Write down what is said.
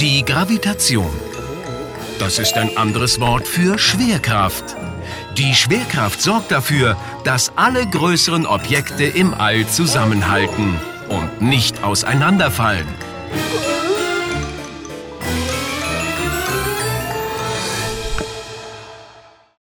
Die Gravitation. Das ist ein anderes Wort für Schwerkraft. Die Schwerkraft sorgt dafür, dass alle größeren Objekte im All zusammenhalten und nicht auseinanderfallen.